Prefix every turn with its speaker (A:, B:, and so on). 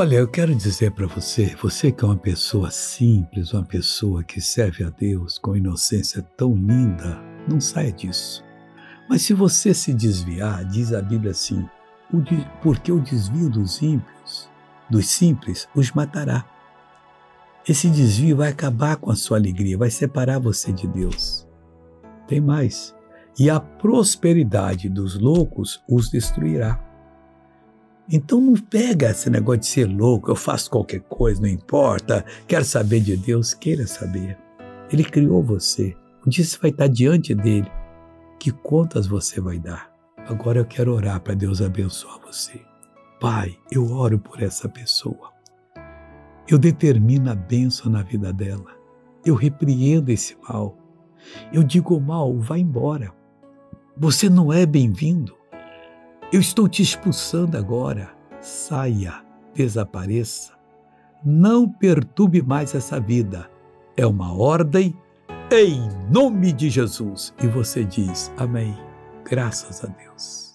A: Olha, eu quero dizer para você, você que é uma pessoa simples, uma pessoa que serve a Deus com inocência tão linda, não saia disso. Mas se você se desviar, diz a Bíblia assim, porque o desvio dos ímpios, dos simples, os matará. Esse desvio vai acabar com a sua alegria, vai separar você de Deus. Tem mais. E a prosperidade dos loucos os destruirá. Então não pega esse negócio de ser louco, eu faço qualquer coisa, não importa, quero saber de Deus, queira saber. Ele criou você. Um dia você vai estar diante dele. Que contas você vai dar? Agora eu quero orar para Deus abençoar você. Pai, eu oro por essa pessoa. Eu determino a bênção na vida dela. Eu repreendo esse mal. Eu digo mal, vai embora. Você não é bem-vindo. Eu estou te expulsando agora. Saia, desapareça. Não perturbe mais essa vida. É uma ordem em nome de Jesus. E você diz: Amém. Graças a Deus.